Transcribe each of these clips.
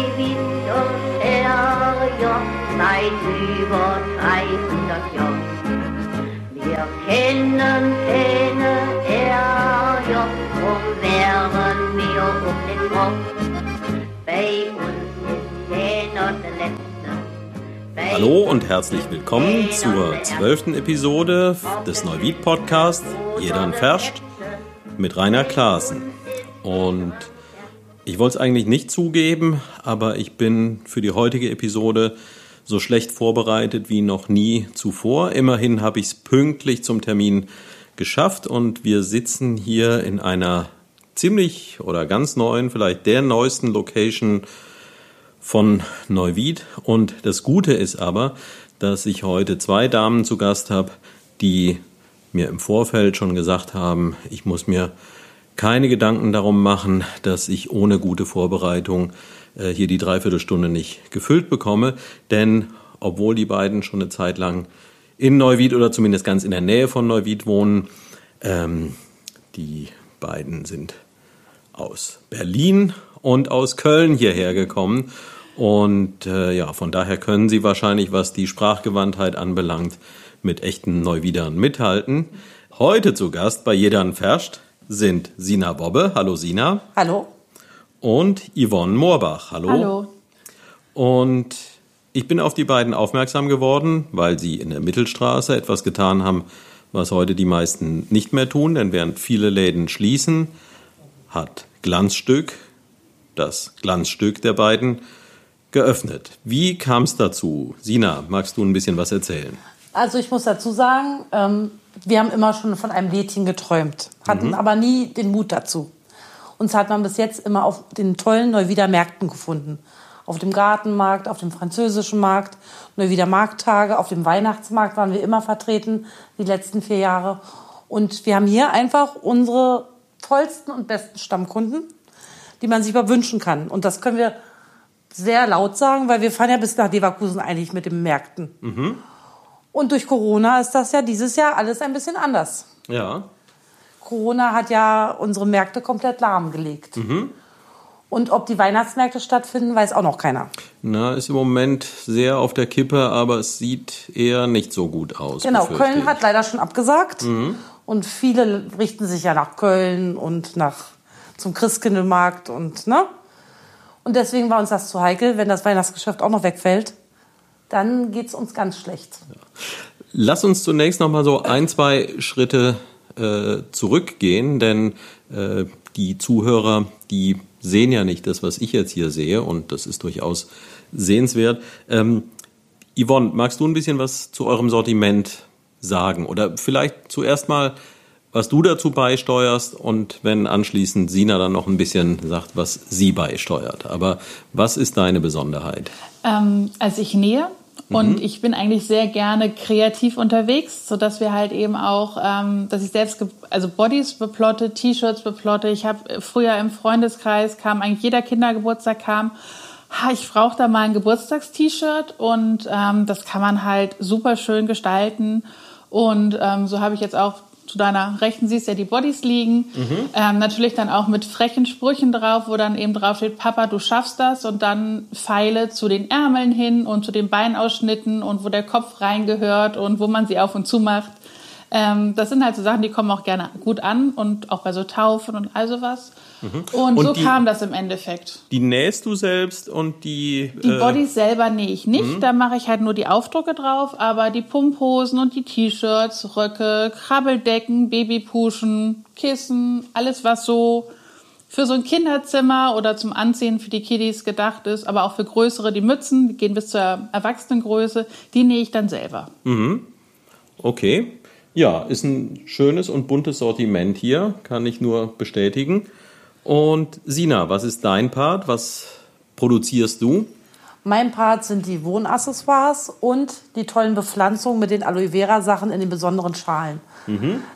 Neuwied und Herrjoch seit über 300 Jahren. Wir kennen keine Herrjoch, drum wären wir um den Kopf. Bei uns ist keiner der Letzte. Hallo und herzlich willkommen zur zwölften Episode des Neuwied Podcast Jeder ein Ferscht mit Rainer Klaassen. Und ich wollte es eigentlich nicht zugeben, aber ich bin für die heutige Episode so schlecht vorbereitet wie noch nie zuvor. Immerhin habe ich es pünktlich zum Termin geschafft und wir sitzen hier in einer ziemlich oder ganz neuen, vielleicht der neuesten Location von Neuwied. Und das Gute ist aber, dass ich heute zwei Damen zu Gast habe, die mir im Vorfeld schon gesagt haben, ich muss mir keine Gedanken darum machen, dass ich ohne gute Vorbereitung äh, hier die Dreiviertelstunde nicht gefüllt bekomme. Denn obwohl die beiden schon eine Zeit lang in Neuwied oder zumindest ganz in der Nähe von Neuwied wohnen, ähm, die beiden sind aus Berlin und aus Köln hierher gekommen. Und äh, ja, von daher können sie wahrscheinlich, was die Sprachgewandtheit anbelangt, mit echten Neuwiedern mithalten. Heute zu Gast bei Jedern Ferscht sind Sina Bobbe. Hallo Sina. Hallo. Und Yvonne Moorbach. Hallo. Hallo. Und ich bin auf die beiden aufmerksam geworden, weil sie in der Mittelstraße etwas getan haben, was heute die meisten nicht mehr tun, denn während viele Läden schließen, hat Glanzstück, das Glanzstück der beiden, geöffnet. Wie kam es dazu? Sina, magst du ein bisschen was erzählen? Also ich muss dazu sagen, ähm, wir haben immer schon von einem Lädchen geträumt, hatten aber nie den Mut dazu. Uns hat man bis jetzt immer auf den tollen Neuwieder Märkten gefunden. Auf dem Gartenmarkt, auf dem französischen Markt, Neuwieder Markttage, auf dem Weihnachtsmarkt waren wir immer vertreten, die letzten vier Jahre. Und wir haben hier einfach unsere tollsten und besten Stammkunden, die man sich überwünschen kann. Und das können wir sehr laut sagen, weil wir fahren ja bis nach Leverkusen eigentlich mit den Märkten. Und durch Corona ist das ja dieses Jahr alles ein bisschen anders. Ja. Corona hat ja unsere Märkte komplett lahmgelegt. Und ob die Weihnachtsmärkte stattfinden, weiß auch noch keiner. Na, ist im Moment sehr auf der Kippe, aber es sieht eher nicht so gut aus. Genau, Köln hat leider schon abgesagt. Und viele richten sich ja nach Köln und nach zum Christkindlmarkt und ne? Und deswegen war uns das zu heikel, wenn das Weihnachtsgeschäft auch noch wegfällt, dann geht's uns ganz schlecht. Lass uns zunächst noch mal so ein, zwei Schritte äh, zurückgehen, denn äh, die Zuhörer, die sehen ja nicht das, was ich jetzt hier sehe, und das ist durchaus sehenswert. Ähm, Yvonne, magst du ein bisschen was zu eurem Sortiment sagen? Oder vielleicht zuerst mal, was du dazu beisteuerst und wenn anschließend Sina dann noch ein bisschen sagt, was sie beisteuert. Aber was ist deine Besonderheit? Ähm, also ich nähe und ich bin eigentlich sehr gerne kreativ unterwegs, so dass wir halt eben auch, ähm, dass ich selbst, also Bodies beplotte, T-Shirts beplotte. Ich habe früher im Freundeskreis kam eigentlich jeder Kindergeburtstag kam, ha, ich brauche da mal ein Geburtstagst-T-Shirt und ähm, das kann man halt super schön gestalten und ähm, so habe ich jetzt auch zu deiner Rechten siehst ja die Bodies liegen. Ähm, natürlich dann auch mit frechen Sprüchen drauf, wo dann eben drauf steht, Papa, du schaffst das. Und dann Pfeile zu den Ärmeln hin und zu den Beinausschnitten und wo der Kopf reingehört und wo man sie auf und zu macht. Ähm, das sind halt so Sachen, die kommen auch gerne gut an und auch bei so Taufen und all sowas. Und, Und so die- kam das im Endeffekt. Die nähst du selbst und die. Die äh, Bodies selber nähe ich nicht, da mache ich halt nur die Aufdrucke drauf, aber die Pumphosen und die T-Shirts, Röcke, Krabbeldecken, Babypuschen, Kissen, alles was so für so ein Kinderzimmer oder zum Anziehen für die Kiddies gedacht ist, aber auch für größere, die Mützen, die gehen bis zur Erwachsenengröße, die nähe ich dann selber. Okay. Ja, ist ein schönes und buntes Sortiment hier, kann ich nur bestätigen. Und Sina, was ist dein Part? Was produzierst du? Mein Part sind die Wohnaccessoires und die tollen Bepflanzungen mit den Aloe Vera Sachen in den besonderen Schalen.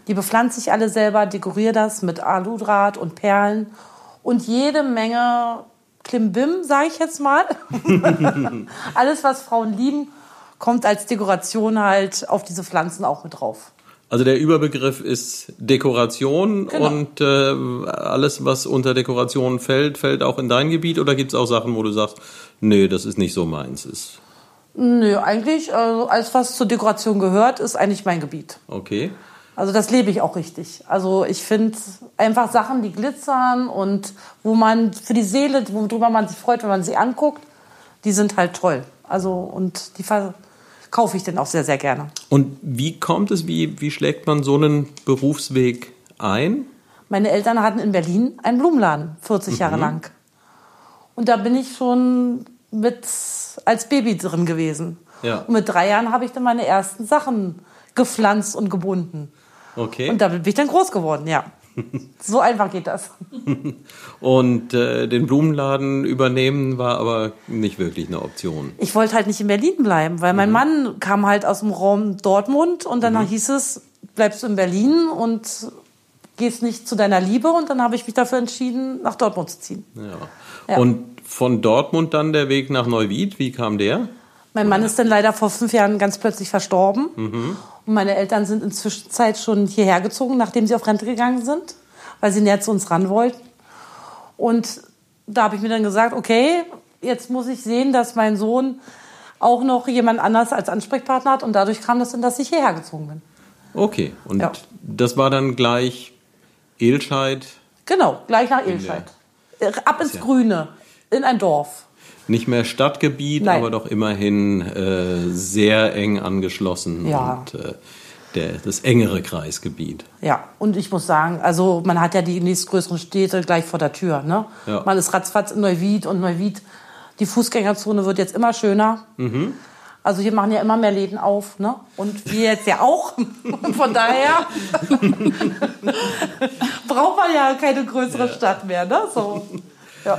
Die bepflanze ich alle selber, dekoriere das mit Aludraht und Perlen und jede Menge Klimbim, sage ich jetzt mal. Alles, was Frauen lieben, kommt als Dekoration halt auf diese Pflanzen auch mit drauf. Also der Überbegriff ist Dekoration Genau. und äh, alles, was unter Dekoration fällt, fällt auch in dein Gebiet oder gibt es auch Sachen, wo du sagst, nee, das ist nicht so meins? Ist Nö, eigentlich, also alles, was zur Dekoration gehört, ist eigentlich mein Gebiet. okay. Also das lebe ich auch richtig. Also ich finde einfach Sachen, die glitzern und wo man für die Seele, worüber man sich freut, wenn man sie anguckt, die sind halt toll. Also und die verkaufe ich dann auch sehr, sehr gerne. Und wie kommt es, wie, wie schlägt man so einen Berufsweg ein? Meine Eltern hatten in Berlin einen Blumenladen, 40 Jahre lang. Und da bin ich schon mit als Baby drin gewesen. Ja. Und mit drei Jahren habe ich dann meine ersten Sachen gepflanzt und gebunden. Okay. Und damit bin ich dann groß geworden, ja. So einfach geht das. Und äh, den Blumenladen übernehmen war aber nicht wirklich eine Option. Ich wollte halt nicht in Berlin bleiben, weil mein Mann kam halt aus dem Raum Dortmund und dann hieß es, bleibst du in Berlin und gehst nicht zu deiner Liebe und dann habe ich mich dafür entschieden, nach Dortmund zu ziehen. Ja. Ja. Und von Dortmund dann der Weg nach Neuwied, wie kam der? Mein Mann ist dann leider vor fünf Jahren ganz plötzlich verstorben. Und meine Eltern sind inzwischen Zeit schon hierher gezogen, nachdem sie auf Rente gegangen sind, weil sie näher zu uns ran wollten. Und da habe ich mir dann gesagt, okay, jetzt muss ich sehen, dass mein Sohn auch noch jemand anders als Ansprechpartner hat. Und dadurch kam das dann, dass ich hierher gezogen bin. Okay. Und Ja. das war dann gleich Elscheid, Genau, gleich nach Ilscheid. Äh, Ab ins Grüne, in ein Dorf. Nicht mehr Stadtgebiet, Nein. aber doch immerhin äh, sehr eng angeschlossen Ja. und äh, der, das engere Kreisgebiet. Ja, und ich muss sagen, also man hat ja die nächstgrößeren Städte gleich vor der Tür. Ne? Ja. Man ist ratzfatz in Neuwied und Neuwied, die Fußgängerzone wird jetzt immer schöner. Also hier machen ja immer mehr Läden auf, ne? Und wir jetzt ja auch. Und von daher braucht man ja keine größere Stadt mehr, ne? So. Ja.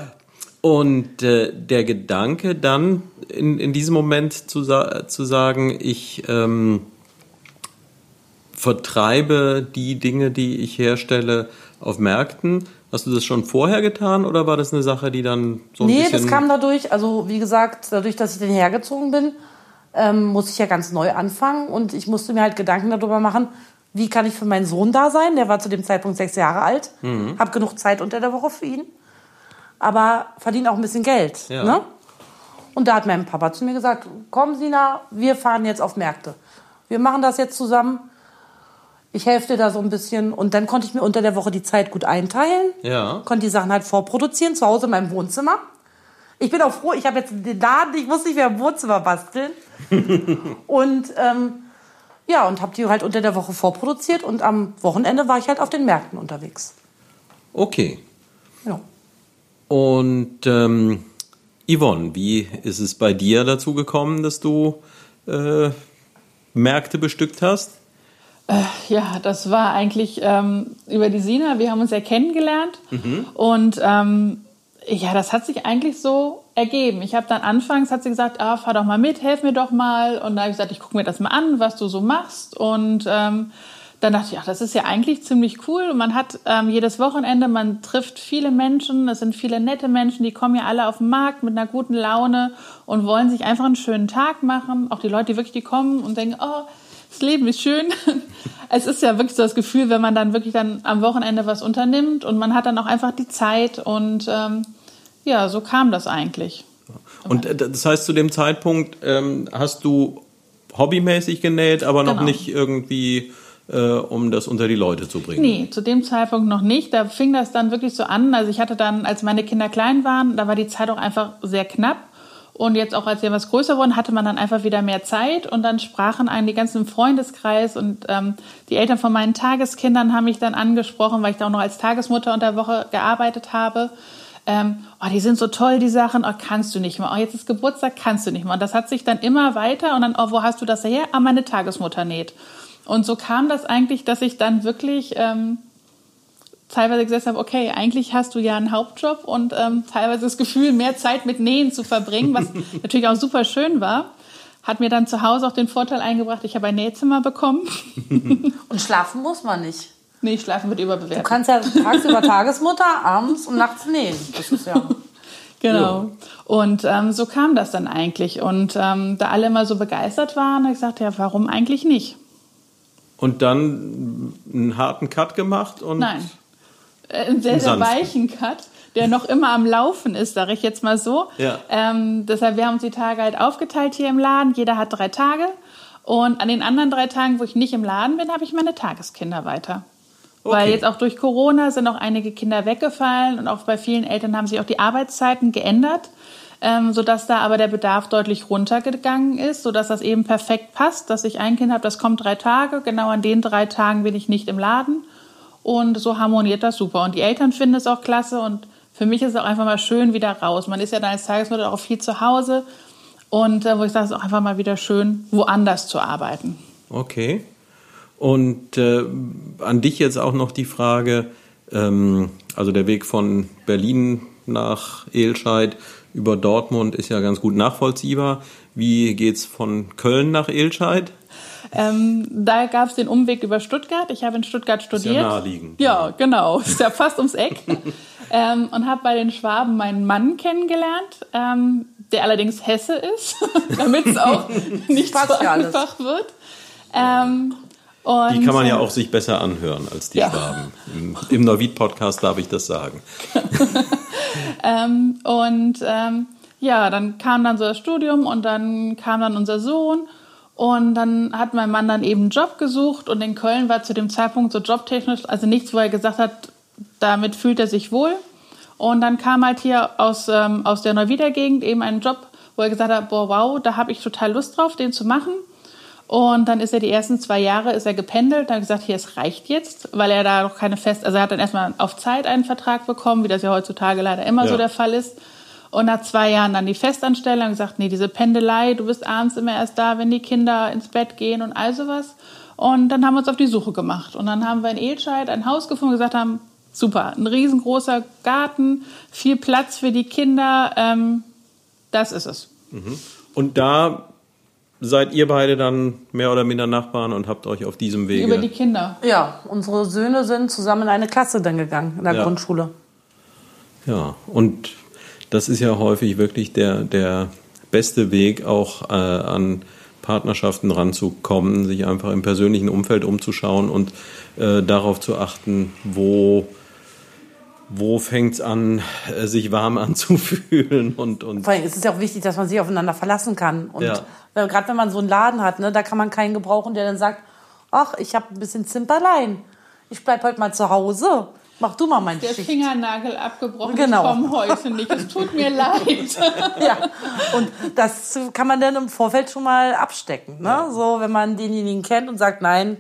Und äh, der Gedanke dann in, in diesem Moment zu, sa zu sagen, ich ähm, vertreibe die Dinge, die ich herstelle, auf Märkten. Hast du das schon vorher getan oder war das eine Sache, die dann so ein Nee, bisschen... das kam dadurch, also wie gesagt, dadurch, dass ich den hergezogen bin, ähm, musste ich ja ganz neu anfangen und ich musste mir halt Gedanken darüber machen, wie kann ich für meinen Sohn da sein? Der war zu dem Zeitpunkt sechs Jahre alt, Mhm. habe genug Zeit unter der Woche für ihn, aber verdiene auch ein bisschen Geld. Ja. Ne? Und da hat mein Papa zu mir gesagt, komm Sina, wir fahren jetzt auf Märkte. Wir machen das jetzt zusammen. Ich helfe dir da so ein bisschen und dann konnte ich mir unter der Woche die Zeit gut einteilen Ja. konnte die Sachen halt vorproduzieren, zu Hause in meinem Wohnzimmer. Ich bin auch froh, ich habe jetzt den Laden, ich muss nicht mehr im Wohnzimmer basteln. und ähm, ja, und habe die halt unter der Woche vorproduziert und am Wochenende war ich halt auf den Märkten unterwegs. Okay. Ja. Und ähm, Yvonne, wie ist es bei dir dazu gekommen, dass du äh, Märkte bestückt hast? Ja, das war eigentlich ähm, über die Sina. Wir haben uns ja kennengelernt und ähm, ja, das hat sich eigentlich so ergeben. Ich habe dann anfangs, hat sie gesagt, ah, fahr doch mal mit, helf mir doch mal. Und da habe ich gesagt, ich gucke mir das mal an, was du so machst. Und ähm, dann dachte ich, ach, das ist ja eigentlich ziemlich cool. Und man hat ähm, jedes Wochenende, man trifft viele Menschen, es sind viele nette Menschen, die kommen ja alle auf den Markt mit einer guten Laune und wollen sich einfach einen schönen Tag machen. Auch die Leute, die wirklich die kommen und denken, oh, das Leben ist schön. Es ist ja wirklich so das Gefühl, wenn man dann wirklich dann am Wochenende was unternimmt und man hat dann auch einfach die Zeit und ähm, ja, so kam das eigentlich. Und äh, das heißt, zu dem Zeitpunkt ähm, hast du hobbymäßig genäht, aber noch Genau. nicht irgendwie, äh, um das unter die Leute zu bringen. Nee, zu dem Zeitpunkt noch nicht. Da fing das dann wirklich so an. Also ich hatte dann, als meine Kinder klein waren, da war die Zeit auch einfach sehr knapp. Und jetzt auch, als wir etwas größer wurden, hatte man dann einfach wieder mehr Zeit. Und dann sprachen einen die ganzen Freundeskreis und ähm, die Eltern von meinen Tageskindern haben mich dann angesprochen, weil ich da auch noch als Tagesmutter unter Woche gearbeitet habe. Ähm, oh, die sind so toll, die Sachen. Oh, kannst du nicht mehr. Oh, jetzt ist Geburtstag, kannst du nicht mehr. Und das hat sich dann immer weiter. Und dann, oh, wo hast du das her? Ah, meine Tagesmutter näht. Und so kam das eigentlich, dass ich dann wirklich ähm, teilweise gesagt habe, okay, eigentlich hast du ja einen Hauptjob und ähm, teilweise das Gefühl, mehr Zeit mit Nähen zu verbringen, was natürlich auch super schön war. Hat mir dann zu Hause auch den Vorteil eingebracht, ich habe ein Nähzimmer bekommen. Und schlafen muss man nicht. Nee, schlafen wird Du überbewertet. kannst ja tagsüber Tagesmutter, abends und nachts nähen. Das ist ja. Genau. Und ähm, so kam das dann eigentlich. Und ähm, da alle immer so begeistert waren, habe ich gesagt, ja, warum eigentlich nicht? Und dann einen harten Cut gemacht und. Nein. Äh, Einen sehr, sehr weichen Cut, der noch immer am Laufen ist, sage ich jetzt mal so. Ja. Ähm, deshalb, wir haben uns die Tage halt aufgeteilt hier im Laden. Jeder hat drei Tage. Und an den anderen drei Tagen, wo ich nicht im Laden bin, habe ich meine Tageskinder weiter. Weil Okay. jetzt auch durch Corona sind auch einige Kinder weggefallen und auch bei vielen Eltern haben sich auch die Arbeitszeiten geändert, ähm, sodass da aber der Bedarf deutlich runtergegangen ist, sodass das eben perfekt passt, dass ich ein Kind habe, das kommt drei Tage, genau an den drei Tagen bin ich nicht im Laden und so harmoniert das super. Und die Eltern finden es auch klasse und für mich ist es auch einfach mal schön wieder raus. Man ist ja dann als Tagesmutter auch viel zu Hause und äh, wo ich sage, es ist auch einfach mal wieder schön, woanders zu arbeiten. Okay. Und äh, an dich jetzt auch noch die Frage, ähm, also der Weg von Berlin nach Elscheid über Dortmund ist ja ganz gut nachvollziehbar. Wie geht's von Köln nach Elscheid? Ähm, da gab es den Umweg über Stuttgart. Ich habe in Stuttgart studiert. naheliegend. Ja, genau. Ist ja fast ums Eck. ähm, und habe bei den Schwaben meinen Mann kennengelernt, ähm, der allerdings Hesse ist, damit es auch nicht so ja einfach wird. Ähm, und, Die kann man ja auch sich besser anhören als die Ja. Schwaben. Im, im Neuwied-Podcast darf ich das sagen. Ähm, und ähm, ja, dann kam dann so das Studium und dann kam dann unser Sohn. Und dann hat mein Mann dann eben einen Job gesucht und in Köln war zu dem Zeitpunkt so jobtechnisch, also nichts, wo er gesagt hat, damit fühlt er sich wohl. Und dann kam halt hier aus, ähm, aus der Neuwiedergegend eben ein Job, wo er gesagt hat, boah, wow, da habe ich total Lust drauf, den zu machen. Und dann ist er die ersten zwei Jahre ist er gependelt, dann gesagt, hier, es reicht jetzt, weil er da noch keine fest, also er hat dann erstmal auf Zeit einen Vertrag bekommen, wie das ja heutzutage leider immer Ja. so der Fall ist. Und nach zwei Jahren dann die Festanstellung gesagt, nee, diese Pendelei, du bist abends immer erst da, wenn die Kinder ins Bett gehen und all sowas. Und dann haben wir uns auf die Suche gemacht. Und dann haben wir in Elscheid ein Haus gefunden und gesagt haben, super, ein riesengroßer Garten, viel Platz für die Kinder, ähm, das ist es. Und da seid ihr beide dann mehr oder minder Nachbarn und habt euch auf diesem Wege. Über die Kinder. Ja, unsere Söhne sind zusammen in eine Klasse dann gegangen, in der Ja. Grundschule. Ja, und das ist ja häufig wirklich der, der beste Weg, auch äh, an Partnerschaften ranzukommen, sich einfach im persönlichen Umfeld umzuschauen und äh, darauf zu achten, wo, wo fängt es an, äh, sich warm anzufühlen und, und Vor allem ist es ja auch wichtig, dass man sich aufeinander verlassen kann. Und Ja. gerade wenn man so einen Laden hat, ne, da kann man keinen gebrauchen, der dann sagt, ach, ich habe ein bisschen Zimperlein. Ich bleib heute mal zu Hause. Mach du mal meine Der Schicht. Fingernagel abgebrochen, Genau. ich komme heute nicht. Es tut mir leid. Ja, und das kann man dann im Vorfeld schon mal abstecken. Ne? So, wenn man denjenigen kennt und sagt, nein,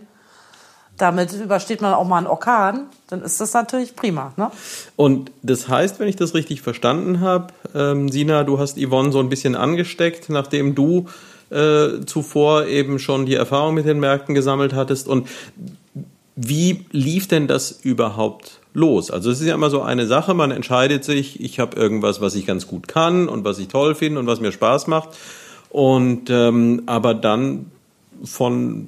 damit übersteht man auch mal einen Orkan, dann ist das natürlich prima. Ne? Und das heißt, wenn ich das richtig verstanden habe, ähm, Sina, du hast Yvonne so ein bisschen angesteckt, nachdem du äh, zuvor eben schon die Erfahrung mit den Märkten gesammelt hattest. Und wie lief denn das überhaupt los? Also es ist ja immer so eine Sache, man entscheidet sich, ich habe irgendwas, was ich ganz gut kann und was ich toll finde und was mir Spaß macht. Und ähm, aber dann von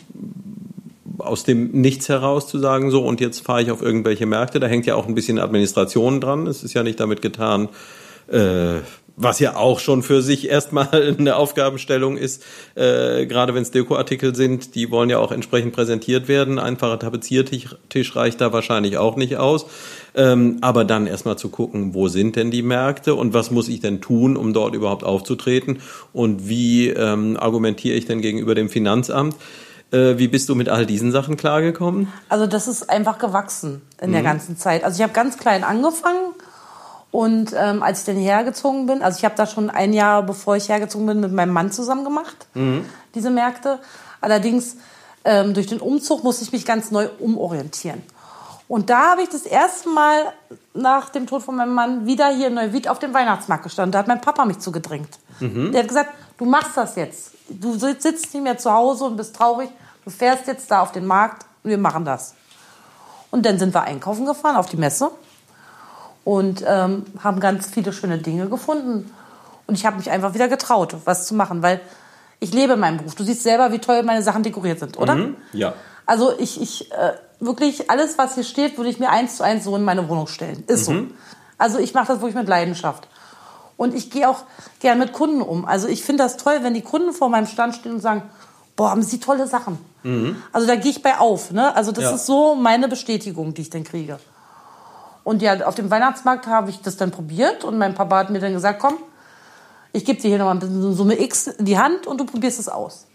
aus dem Nichts heraus zu sagen, so und jetzt fahre ich auf irgendwelche Märkte, da hängt ja auch ein bisschen Administration dran. Es ist ja nicht damit getan, äh, was ja auch schon für sich erstmal eine Aufgabenstellung ist, äh, gerade wenn es Dekoartikel sind, die wollen ja auch entsprechend präsentiert werden. Einfacher Tapeziertisch Tisch reicht da wahrscheinlich auch nicht aus. Ähm, aber dann erstmal zu gucken, wo sind denn die Märkte und was muss ich denn tun, um dort überhaupt aufzutreten und wie ähm, argumentiere ich denn gegenüber dem Finanzamt. Äh, wie bist du mit all diesen Sachen klargekommen? Also das ist einfach gewachsen in der ganzen Zeit. Also ich habe ganz klein angefangen und ähm, als ich dann hergezogen bin, also ich habe da schon ein Jahr bevor ich hergezogen bin mit meinem Mann zusammen gemacht, diese Märkte. Allerdings ähm, durch den Umzug musste ich mich ganz neu umorientieren. Und da habe ich das erste Mal nach dem Tod von meinem Mann wieder hier in Neuwied auf dem Weihnachtsmarkt gestanden. Da hat mein Papa mich zugedrängt. Der hat gesagt, du machst das jetzt. Du sitzt nicht mehr zu Hause und bist traurig. Du fährst jetzt da auf den Markt und wir machen das. Und dann sind wir einkaufen gefahren auf die Messe und ähm, haben ganz viele schöne Dinge gefunden. Und ich habe mich einfach wieder getraut, was zu machen, weil ich lebe meinen Beruf. Du siehst selber, wie toll meine Sachen dekoriert sind, oder? Ja. Also ich, ich äh, wirklich alles, was hier steht, würde ich mir eins zu eins so in meine Wohnung stellen. Ist so. Also ich mache das wirklich mit Leidenschaft. Und ich gehe auch gern mit Kunden um. Also ich finde das toll, wenn die Kunden vor meinem Stand stehen und sagen, boah, haben sie tolle Sachen. Also da gehe ich bei auf. Ne? Also das Ja. ist so meine Bestätigung, die ich dann kriege. Und ja, auf dem Weihnachtsmarkt habe ich das dann probiert und mein Papa hat mir dann gesagt, komm, ich gebe dir hier noch mal ein bisschen Summe X in die Hand und du probierst es aus.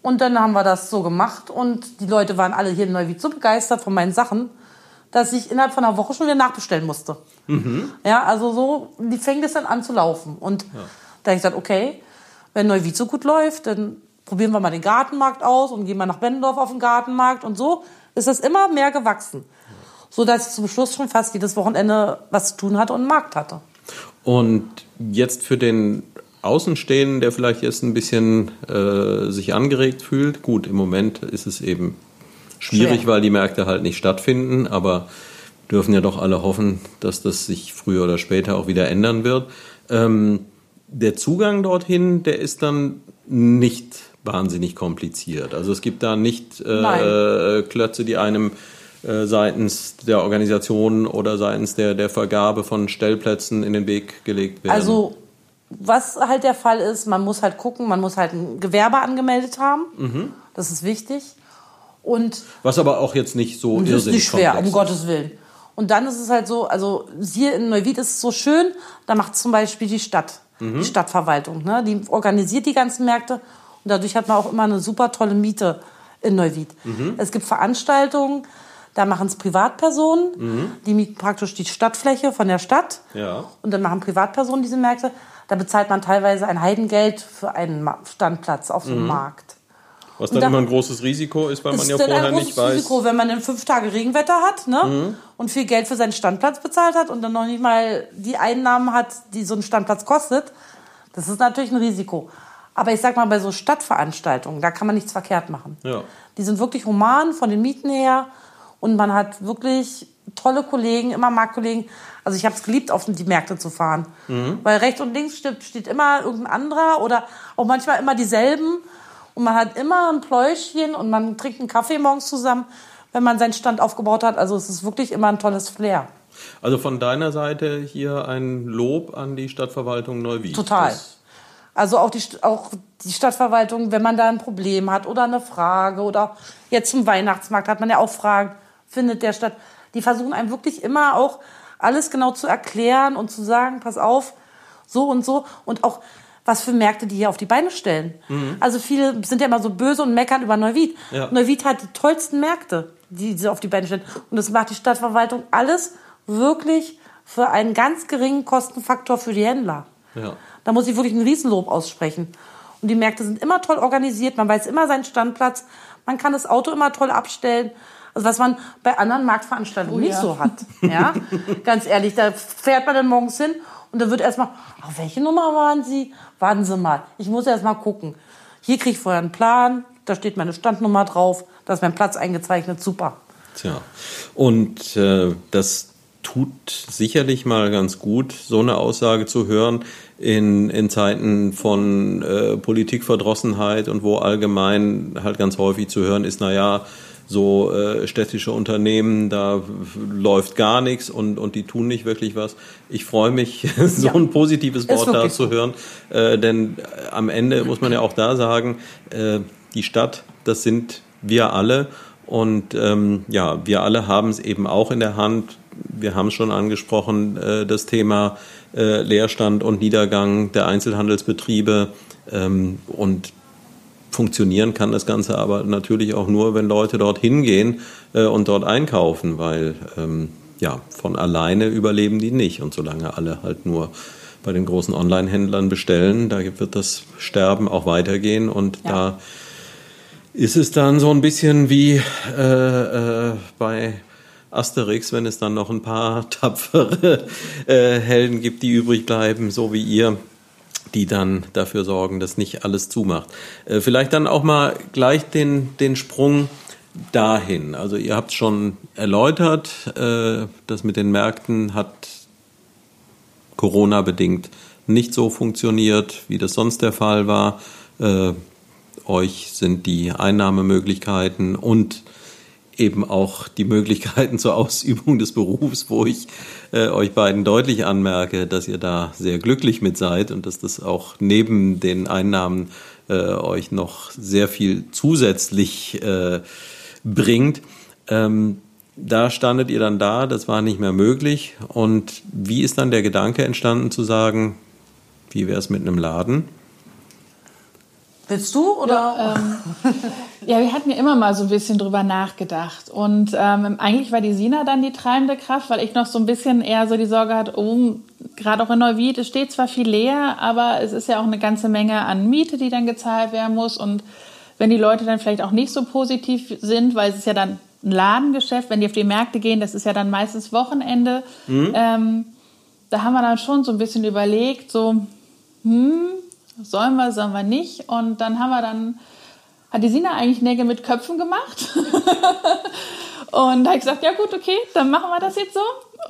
Und dann haben wir das so gemacht und die Leute waren alle hier in Neuwied so begeistert von meinen Sachen, dass ich innerhalb von einer Woche schon wieder nachbestellen musste. Ja, also so, die fängt es dann an zu laufen. Und da habe ich gesagt, okay, wenn Neuwied so gut läuft, dann probieren wir mal den Gartenmarkt aus und gehen mal nach Bendorf auf den Gartenmarkt. Und so ist das immer mehr gewachsen. So dass ich zum Schluss schon fast jedes Wochenende was zu tun hatte und einen Markt hatte. Und jetzt für den Außenstehenden, der vielleicht jetzt ein bisschen äh, sich angeregt fühlt, gut, im Moment ist es eben schwierig, Schwer. weil die Märkte halt nicht stattfinden, aber dürfen ja doch alle hoffen, dass das sich früher oder später auch wieder ändern wird. Ähm, der Zugang dorthin, der ist dann nicht wahnsinnig kompliziert. Also es gibt da nicht äh. Klötze, die einem äh, seitens der Organisation oder seitens der, der Vergabe von Stellplätzen in den Weg gelegt werden. Also, was halt der Fall ist, man muss halt gucken, man muss halt ein Gewerbe angemeldet haben. Mhm. Das ist wichtig. Und Was aber auch jetzt nicht so ist irrsinnig nicht schwer, um Gottes Willen. Und dann ist es halt so, also hier in Neuwied ist es so schön, da macht zum Beispiel die Stadt, Mhm. die Stadtverwaltung. Ne? Die organisiert die ganzen Märkte und dadurch hat man auch immer eine super tolle Miete in Neuwied. Mhm. Es gibt Veranstaltungen, da machen es Privatpersonen, die mieten praktisch die Stadtfläche von der Stadt Mhm. Ja. und dann machen Privatpersonen diese Märkte. Da bezahlt man teilweise ein Heidengeld für einen Standplatz auf so einem Markt. Was dann da- immer ein großes Risiko ist, weil man ist ja dann vorher ein nicht weiß. Mhm. Risiko, wenn man dann fünf Tage Regenwetter hat ne? und viel Geld für seinen Standplatz bezahlt hat und dann noch nicht mal die Einnahmen hat, die so ein Standplatz kostet. Das ist natürlich ein Risiko. Aber ich sag mal, bei so Stadtveranstaltungen, da kann man nichts verkehrt machen. Ja. Die sind wirklich human von den Mieten her und man hat wirklich tolle Kollegen, immer Marktkollegen. Also ich habe es geliebt, auf die Märkte zu fahren. Weil rechts und links steht, steht immer irgendein anderer oder auch manchmal immer dieselben. Und man hat immer ein Pläuschchen und man trinkt einen Kaffee morgens zusammen, wenn man seinen Stand aufgebaut hat. Also es ist wirklich immer ein tolles Flair. Also von deiner Seite hier ein Lob an die Stadtverwaltung Neuwied. Total. Das, Also auch die, auch die Stadtverwaltung, wenn man da ein Problem hat oder eine Frage oder jetzt zum Weihnachtsmarkt hat man ja auch Fragen, findet der statt. Die versuchen einem wirklich immer auch alles genau zu erklären und zu sagen, pass auf, so und so und auch was für Märkte die hier auf die Beine stellen. Also viele sind ja immer so böse und meckern über Neuwied. Ja. Neuwied hat die tollsten Märkte, die sie auf die Beine stellen. Und das macht die Stadtverwaltung alles wirklich für einen ganz geringen Kostenfaktor für die Händler. Ja. Da muss ich wirklich ein Riesenlob aussprechen. Und die Märkte sind immer toll organisiert, man weiß immer seinen Standplatz, man kann das Auto immer toll abstellen. Also was man bei anderen Marktveranstaltungen Oh nicht ja. so hat. Ja? Ganz ehrlich, da fährt man dann morgens hin und da wird erstmal, auf welche Nummer waren Sie? Warten Sie mal, ich muss erst mal gucken. Hier kriege ich vorher einen Plan, da steht meine Standnummer drauf, da ist mein Platz eingezeichnet, super. Tja. Und äh, das tut sicherlich mal ganz gut, so eine Aussage zu hören in, in Zeiten von äh, Politikverdrossenheit und wo allgemein halt ganz häufig zu hören ist, naja, so äh, städtische Unternehmen, da läuft gar nichts und, und die tun nicht wirklich was. Ich freue mich, so Ja. ein positives Wort da zu hören, äh, denn äh, am Ende muss man ja auch da sagen, äh, die Stadt, das sind wir alle und ähm, ja, wir alle haben es eben auch in der Hand. Wir haben es schon angesprochen, äh, das Thema äh, Leerstand und Niedergang der Einzelhandelsbetriebe ähm, und funktionieren kann das Ganze aber natürlich auch nur, wenn Leute dort hingehen äh, und dort einkaufen, weil ähm, ja, von alleine überleben die nicht. Und solange alle halt nur bei den großen Online-Händlern bestellen, da wird das Sterben auch weitergehen und Ja. da ist es dann so ein bisschen wie äh, äh, bei Asterix, wenn es dann noch ein paar tapfere äh, Helden gibt, die übrig bleiben, so wie ihr, die dann dafür sorgen, dass nicht alles zumacht. Äh, vielleicht dann auch mal gleich den, den Sprung dahin. Also ihr habt schon erläutert, äh, das mit den Märkten hat Corona-bedingt nicht so funktioniert, wie das sonst der Fall war. Äh, euch sind die Einnahmemöglichkeiten und eben auch die Möglichkeiten zur Ausübung des Berufs, wo ich äh, euch beiden deutlich anmerke, dass ihr da sehr glücklich mit seid und dass das auch neben den Einnahmen äh, euch noch sehr viel zusätzlich äh, bringt. Ähm, da standet ihr dann da, das war nicht mehr möglich. Und wie ist dann der Gedanke entstanden zu sagen, wie wäre es mit einem Laden? Willst du oder? Ja, ähm, ja, wir hatten ja immer mal so ein bisschen drüber nachgedacht. Und ähm, eigentlich war die Sina dann die treibende Kraft, weil ich noch so ein bisschen eher so die Sorge hatte, oh, gerade auch in Neuwied, es steht zwar viel leer, aber es ist ja auch eine ganze Menge an Miete, die dann gezahlt werden muss. Und wenn die Leute dann vielleicht auch nicht so positiv sind, weil es ist ja dann ein Ladengeschäft, wenn die auf die Märkte gehen, das ist ja dann meistens Wochenende. Mhm. Ähm, da haben wir dann schon so ein bisschen überlegt, so, hm, sollen wir, sollen wir nicht? Und dann haben wir dann, hat die Sina eigentlich Nägel mit Köpfen gemacht. und da habe ich gesagt, ja gut, okay, dann machen wir das jetzt so.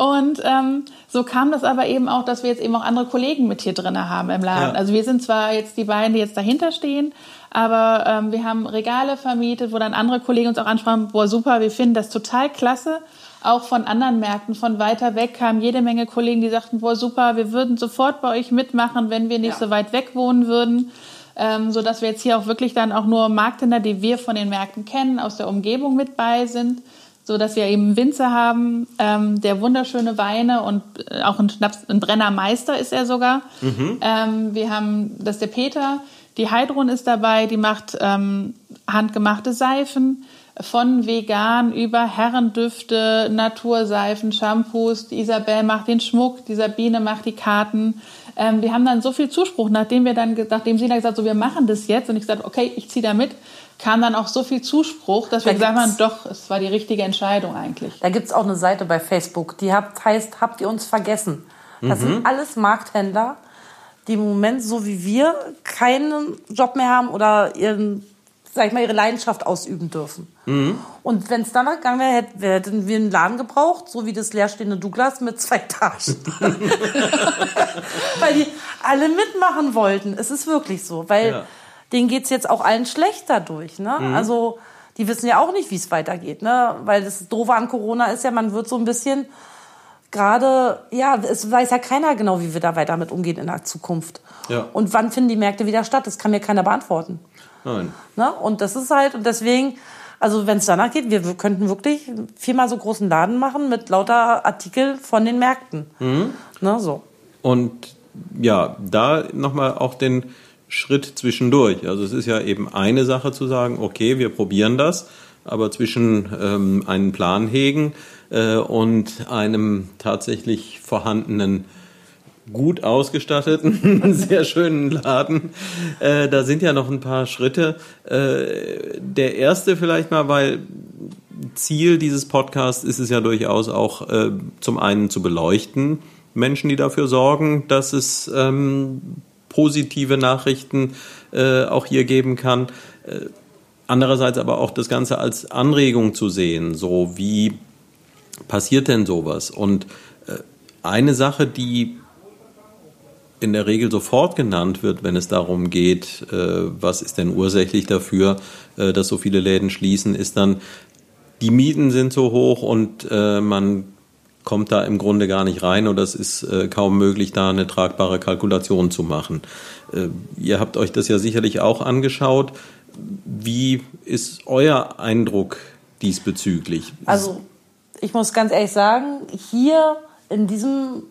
Und ähm, so kam das aber eben auch, dass wir jetzt eben auch andere Kollegen mit hier drin haben im Laden. Ja. Also wir sind zwar jetzt die beiden, die jetzt dahinter stehen, aber ähm, wir haben Regale vermietet, wo dann andere Kollegen uns auch ansprachen, boah super, wir finden das total klasse. Auch von anderen Märkten, von weiter weg kamen jede Menge Kollegen, die sagten, boah super, wir würden sofort bei euch mitmachen, wenn wir nicht ja. so weit weg wohnen würden. Ähm, so dass wir jetzt hier auch wirklich dann auch nur Markthändler, die wir von den Märkten kennen, aus der Umgebung mit bei sind so dass wir eben Winzer haben, ähm, der wunderschöne Weine und äh, auch ein Schnaps, ein Brennermeister ist er sogar. Mhm. Ähm, wir haben, das ist der Peter, die Heidrun ist dabei, die macht ähm, handgemachte Seifen von vegan über Herrendüfte, Naturseifen, Shampoos. Die Isabel macht den Schmuck, die Sabine macht die Karten. Ähm, wir haben dann so viel Zuspruch, nachdem wir dann, nachdem sie dann gesagt, so wir machen das jetzt und ich gesagt, okay, ich ziehe da mit, kam dann auch so viel Zuspruch, dass wir da gesagt haben, doch, es war die richtige Entscheidung eigentlich. Da gibt es auch eine Seite bei Facebook, die habt, heißt, habt ihr uns vergessen? Das mhm. sind alles Markthändler, die im Moment, so wie wir, keinen Job mehr haben oder ihren, sag ich mal, ihre Leidenschaft ausüben dürfen. Mhm. Und wenn es danach gegangen wäre, hätten wir einen Laden gebraucht, so wie das leerstehende Douglas mit zwei Etagen. weil die alle mitmachen wollten. Es ist wirklich so, weil ja denen geht's jetzt auch allen schlecht dadurch. Ne? Mhm. Also die wissen ja auch nicht, wie es weitergeht. Ne? Weil das Doofe an Corona ist ja, man wird so ein bisschen gerade, ja, es weiß ja keiner genau, wie wir da weiter mit umgehen in der Zukunft. Ja. Und wann finden die Märkte wieder statt? Das kann mir keiner beantworten. Nein. Ne? Und das ist halt, und deswegen, also wenn es danach geht, wir könnten wirklich viermal so großen Laden machen mit lauter Artikel von den Märkten. Mhm. Ne, so. Und ja, da nochmal auch den Schritt zwischendurch. Also es ist ja eben eine Sache zu sagen, okay, wir probieren das, aber zwischen ähm, einen Plan hegen äh, und einem tatsächlich vorhandenen gut ausgestatteten, sehr schönen Laden. Äh, da sind ja noch ein paar Schritte. Äh, der erste vielleicht mal, weil Ziel dieses Podcasts ist es ja durchaus auch äh, zum einen zu beleuchten, Menschen, die dafür sorgen, dass es ähm, positive Nachrichten äh, auch hier geben kann. Äh, andererseits aber auch das Ganze als Anregung zu sehen, so wie passiert denn sowas? Und äh, eine Sache, die in der Regel sofort genannt wird, wenn es darum geht, äh, was ist denn ursächlich dafür, äh, dass so viele Läden schließen, ist dann, die Mieten sind so hoch und äh, man kommt da im Grunde gar nicht rein oder es ist äh, kaum möglich, da eine tragbare Kalkulation zu machen. Äh, ihr habt euch das ja sicherlich auch angeschaut. Wie ist euer Eindruck diesbezüglich? Also ich muss ganz ehrlich sagen, hier in diesem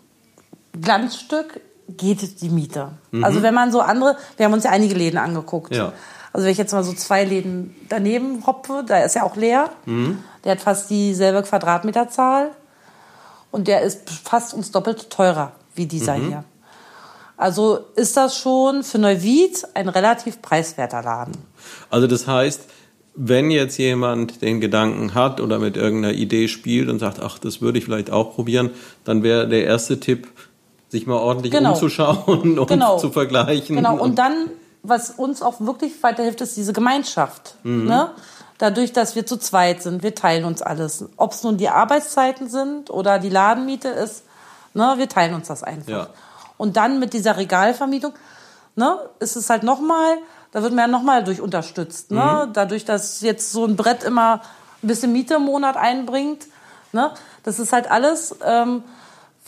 Glanzstück geht die Miete. Mhm. Also wenn man so andere, wir haben uns ja einige Läden angeguckt. Ja. Also wenn ich jetzt mal so zwei Läden daneben hopfe, da ist ja auch leer. Mhm. Der hat fast dieselbe Quadratmeterzahl. Und der ist fast uns doppelt teurer wie dieser mhm. hier. Also ist das schon für Neuwied ein relativ preiswerter Laden. Also das heißt, wenn jetzt jemand den Gedanken hat oder mit irgendeiner Idee spielt und sagt, ach, das würde ich vielleicht auch probieren, dann wäre der erste Tipp, sich mal ordentlich genau. umzuschauen und genau. zu vergleichen. Genau, und dann, was uns auch wirklich weiterhilft, ist diese Gemeinschaft. Mhm. Ne? dadurch, dass wir zu zweit sind, wir teilen uns alles. Ob es nun die Arbeitszeiten sind oder die Ladenmiete ist, ne, wir teilen uns das einfach. Ja. Und dann mit dieser Regalvermietung, ne, ist es halt nochmal, da wird man ja nochmal durch unterstützt. Ne? Mhm. Dadurch, dass jetzt so ein Brett immer ein bisschen Miete im Monat einbringt. Ne? Das ist halt alles, ähm,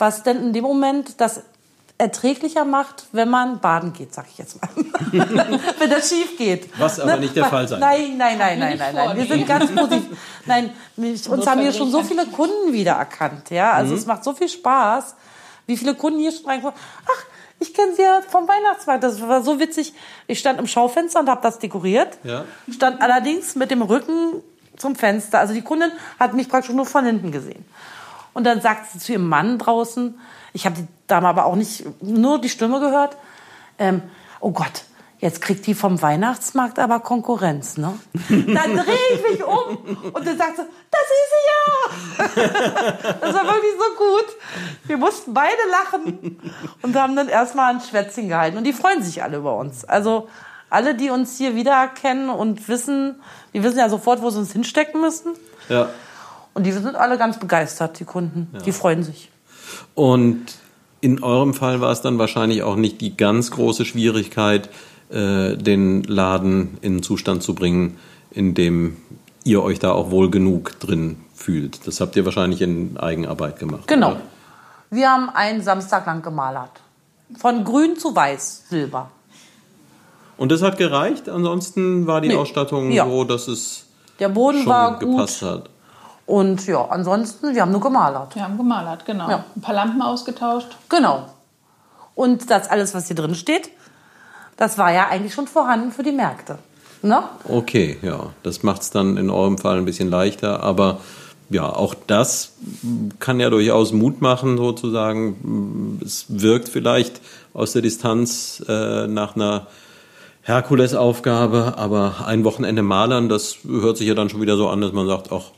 was denn in dem Moment das erträglicher macht, wenn man baden geht, sag ich jetzt mal. wenn das schief geht. Was aber nicht der Fall sein wird. Nein, nein, nein, nein, nein, nein. Wir sind ganz positiv. Nein, mich, uns haben hier schon so viele Kunden wiedererkannt. Ja, also es macht so viel Spaß. Wie viele Kunden hier schon reinkommen. Ach, ich kenne sie ja vom Weihnachtsmarkt. Das war so witzig. Ich stand im Schaufenster und habe das dekoriert. Ja. Stand allerdings mit dem Rücken zum Fenster. Also die Kundin hat mich praktisch nur von hinten gesehen. Und dann sagt sie zu ihrem Mann draußen, ich habe die Dame aber auch nicht nur die Stimme gehört, ähm, oh Gott, jetzt kriegt die vom Weihnachtsmarkt aber Konkurrenz, ne? Dann drehe ich mich um und dann sagt sie, das ist sie ja. Das war wirklich so gut. Wir mussten beide lachen und haben dann erstmal ein Schwätzchen gehalten. Und die freuen sich alle über uns. Also alle, die uns hier wiedererkennen und wissen, die wissen ja sofort, wo sie uns hinstecken müssen. Ja. Und die sind alle ganz begeistert, die Kunden. Die freuen sich. Und in eurem Fall war es dann wahrscheinlich auch nicht die ganz große Schwierigkeit, äh, den Laden in einen Zustand zu bringen, in dem ihr euch da auch wohl genug drin fühlt. Das habt ihr wahrscheinlich in Eigenarbeit gemacht. Genau. Oder? Wir haben einen Samstag lang gemalert. Von grün zu weiß, silber. Und das hat gereicht? Ansonsten war die Nee. Ausstattung Ja. so, dass es Der Boden schon war gepasst gut. hat. Und ja, ansonsten, wir haben nur gemalert. Wir haben gemalert, genau. Ja. Ein paar Lampen ausgetauscht. Genau. Und das alles, was hier drin steht, das war ja eigentlich schon vorhanden für die Märkte. Ne? Okay, ja, das macht es dann in eurem Fall ein bisschen leichter, aber ja, auch das kann ja durchaus Mut machen, sozusagen. Es wirkt vielleicht aus der Distanz äh, nach einer Herkulesaufgabe, aber ein Wochenende malern, das hört sich ja dann schon wieder so an, dass man sagt, ach,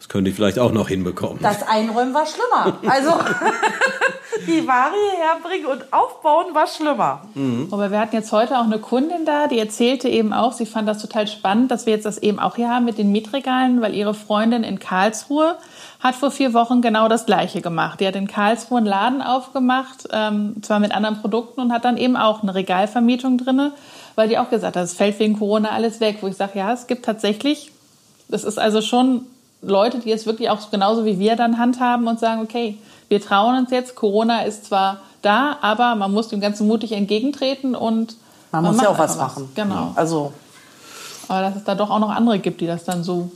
das könnte ich vielleicht auch noch hinbekommen. Das Einräumen war schlimmer. Also die Ware herbringen und aufbauen war schlimmer. Aber wir hatten jetzt heute auch eine Kundin da, die erzählte eben auch, sie fand das total spannend, dass wir jetzt das eben auch hier haben mit den Mietregalen, weil ihre Freundin in Karlsruhe hat vor vier Wochen genau das Gleiche gemacht. Die hat in Karlsruhe einen Laden aufgemacht, ähm, zwar mit anderen Produkten und hat dann eben auch eine Regalvermietung drinne, weil die auch gesagt hat, es fällt wegen Corona alles weg. Wo ich sage, ja, es gibt tatsächlich, das ist also schon Leute, die es wirklich auch genauso wie wir dann handhaben und sagen, okay, wir trauen uns jetzt, Corona ist zwar da, aber man muss dem Ganzen mutig entgegentreten und Man muss macht ja auch was machen. Genau. Also Aber dass es da doch auch noch andere gibt, die das dann so.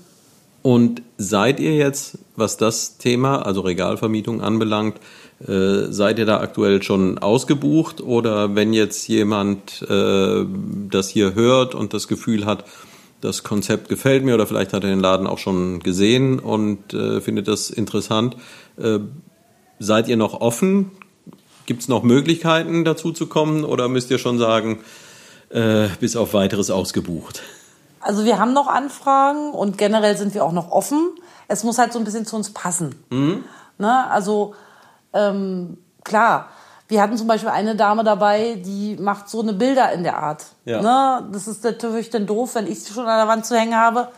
Und seid ihr jetzt, was das Thema, also Regalvermietung anbelangt, äh, seid ihr da aktuell schon ausgebucht oder wenn jetzt jemand äh, das hier hört und das Gefühl hat, das Konzept gefällt mir oder vielleicht hat er den Laden auch schon gesehen und äh, findet das interessant, äh, seid ihr noch offen? Gibt es noch Möglichkeiten dazu zu kommen oder müsst ihr schon sagen, äh, bis auf weiteres ausgebucht? Also wir haben noch Anfragen und generell sind wir auch noch offen. Es muss halt so ein bisschen zu uns passen. Ne? Also ähm, klar, wir hatten zum Beispiel eine Dame dabei, die macht so eine Bilder in der Art. Ja. Ne? Das ist natürlich dann doof, wenn ich sie schon an der Wand zu hängen habe.